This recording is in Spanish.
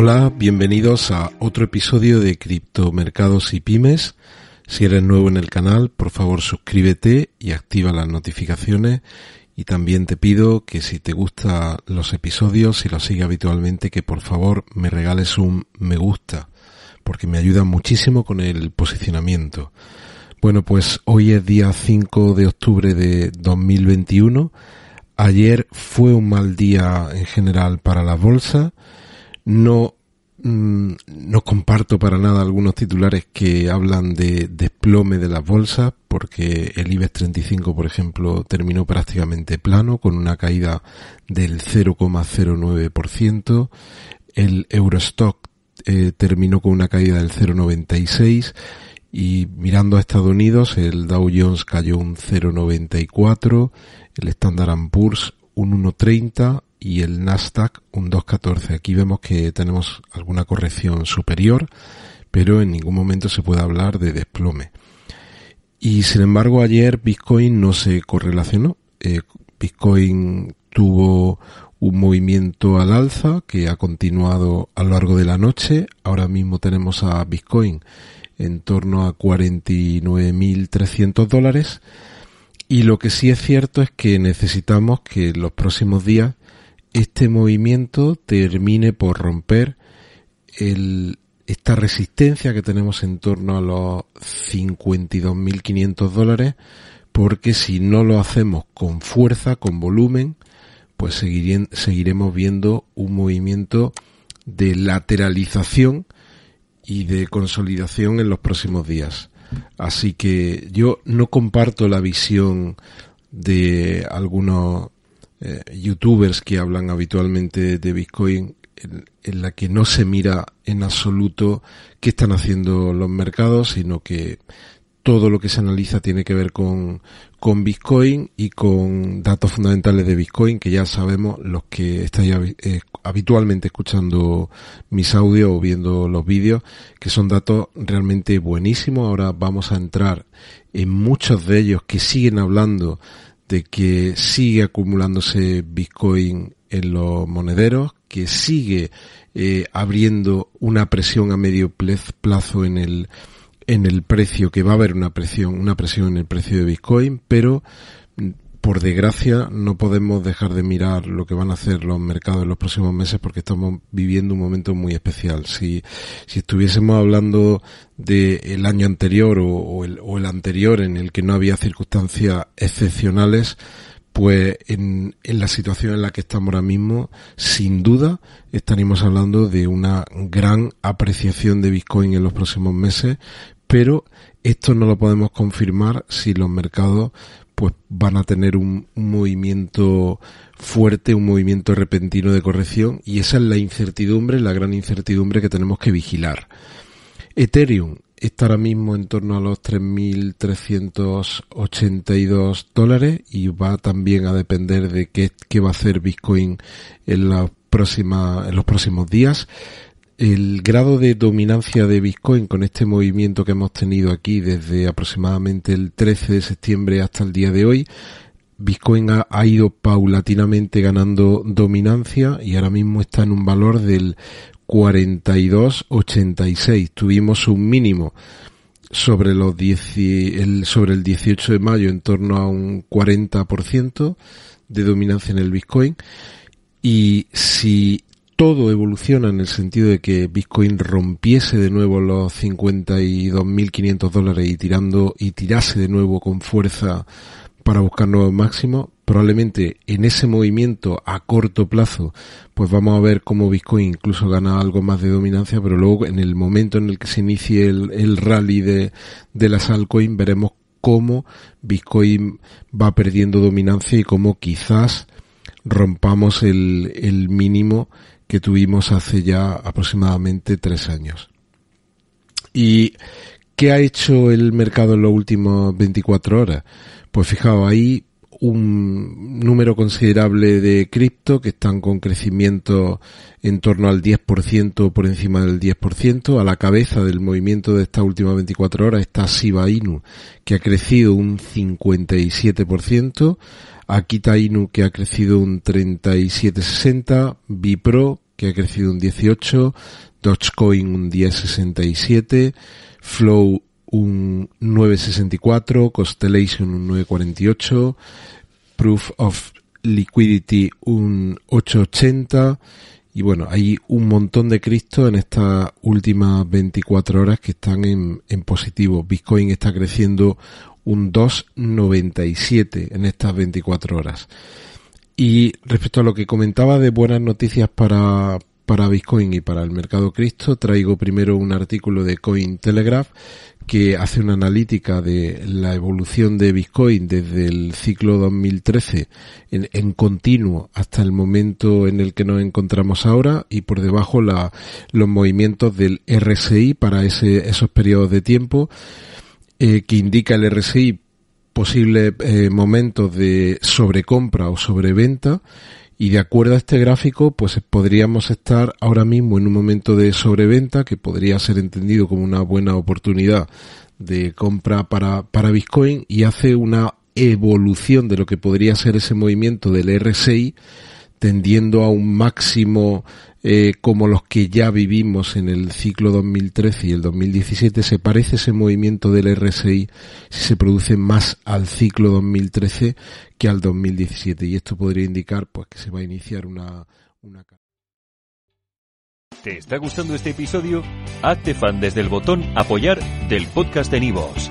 Hola, bienvenidos a otro episodio de Criptomercados y Pymes. Si eres nuevo en el canal, por favor suscríbete y activa las notificaciones. Y también te pido que si te gustan los episodios, si los sigues habitualmente, que por favor me regales un me gusta, porque me ayuda muchísimo con el posicionamiento. Bueno, pues hoy es día 5 de octubre de 2021. Ayer fue un mal día en general para la bolsa. No, mm, no comparto para nada algunos titulares que hablan de desplome de las bolsas, porque el IBEX 35, por ejemplo, terminó prácticamente plano, con una caída del 0,09%. El Eurostock eh, terminó con una caída del 0,96%. Y mirando a Estados Unidos, el Dow Jones cayó un 0,94, el Standard Poor's un 1,30 y el Nasdaq un 2,14. Aquí vemos que tenemos alguna corrección superior, pero en ningún momento se puede hablar de desplome. Y sin embargo ayer Bitcoin no se correlacionó. Eh, Bitcoin tuvo un movimiento al alza que ha continuado a lo largo de la noche. Ahora mismo tenemos a Bitcoin en torno a 49.300 dólares. Y lo que sí es cierto es que necesitamos que en los próximos días este movimiento termine por romper el, esta resistencia que tenemos en torno a los 52.500 dólares, porque si no lo hacemos con fuerza, con volumen, pues seguiremos viendo un movimiento de lateralización y de consolidación en los próximos días. Así que yo no comparto la visión de algunos eh, youtubers que hablan habitualmente de Bitcoin en, la que no se mira en absoluto qué están haciendo los mercados, sino que todo lo que se analiza tiene que ver con, con Bitcoin y con datos fundamentales de Bitcoin que ya sabemos los que estáis eh, habitualmente escuchando mis audios o viendo los vídeos que son datos realmente buenísimos. Ahora vamos a entrar en muchos de ellos que siguen hablando de que sigue acumulándose Bitcoin en los monederos, que sigue eh, abriendo una presión a medio plazo en el en el precio, que va a haber una presión, una presión en el precio de Bitcoin, pero por desgracia no podemos dejar de mirar lo que van a hacer los mercados en los próximos meses porque estamos viviendo un momento muy especial. Si, si estuviésemos hablando del año anterior o, el, o el anterior en el que no había circunstancias excepcionales, pues en, en, la situación en la que estamos ahora mismo, sin duda estaríamos hablando de una gran apreciación de Bitcoin en los próximos meses, pero esto no lo podemos confirmar si los mercados pues van a tener un, movimiento fuerte, un movimiento repentino de corrección y esa es la incertidumbre, la gran incertidumbre que tenemos que vigilar. Ethereum está ahora mismo en torno a los 3.382 dólares y va también a depender de qué, qué va a hacer Bitcoin en la próxima, en los próximos días el grado de dominancia de Bitcoin con este movimiento que hemos tenido aquí desde aproximadamente el 13 de septiembre hasta el día de hoy, Bitcoin ha, ido paulatinamente ganando dominancia y ahora mismo está en un valor del 42.86. Tuvimos un mínimo sobre los 10, el, sobre el 18 de mayo en torno a un 40% de dominancia en el Bitcoin. Y si todo evoluciona en el sentido de que Bitcoin rompiese de nuevo los 52.500 dólares y tirando y tirase de nuevo con fuerza para buscar nuevos máximos, probablemente en ese movimiento a corto plazo, pues vamos a ver cómo Bitcoin incluso gana algo más de dominancia, pero luego en el momento en el que se inicie el, rally de, las altcoins veremos cómo Bitcoin va perdiendo dominancia y cómo quizás rompamos el mínimo que tuvimos hace ya aproximadamente tres años. ¿Y qué ha hecho el mercado en los últimos 24 horas? Pues fijaos, hay un número considerable de cripto que están con crecimiento en torno al 10% por encima del 10%. A la cabeza del movimiento de estas últimas 24 horas está Shiba Inu, que ha crecido un 57%. Akita Inu, que ha crecido un 37,60%. Bipro, que ha crecido un 18, Dogecoin un 10,67, Flow un 9,64, Constellation un 9,48, Proof of Liquidity un 8,80 y bueno, hay un montón de Cristo en estas últimas 24 horas que están en, positivo. Bitcoin está creciendo un 2,97 en estas 24 horas. Y respecto a lo que comentaba de buenas noticias para, para Bitcoin y para el mercado Cristo, traigo primero un artículo de Cointelegraph que hace una analítica de la evolución de Bitcoin desde el ciclo 2013 en, en, continuo hasta el momento en el que nos encontramos ahora y por debajo la, los movimientos del RSI para ese, esos periodos de tiempo eh, que indica el RSI posibles eh, momentos de sobrecompra o sobreventa y de acuerdo a este gráfico pues podríamos estar ahora mismo en un momento de sobreventa que podría ser entendido como una buena oportunidad de compra para, para Bitcoin y hace una evolución de lo que podría ser ese movimiento del RSI tendiendo a un máximo eh, como los que ya vivimos en el ciclo 2013 y el 2017, se parece ese movimiento del RSI si se produce más al ciclo 2013 que al 2017 y esto podría indicar pues que se va a iniciar una, una... ¿Te está gustando este episodio? Hazte fan desde el botón apoyar del podcast de Nivos.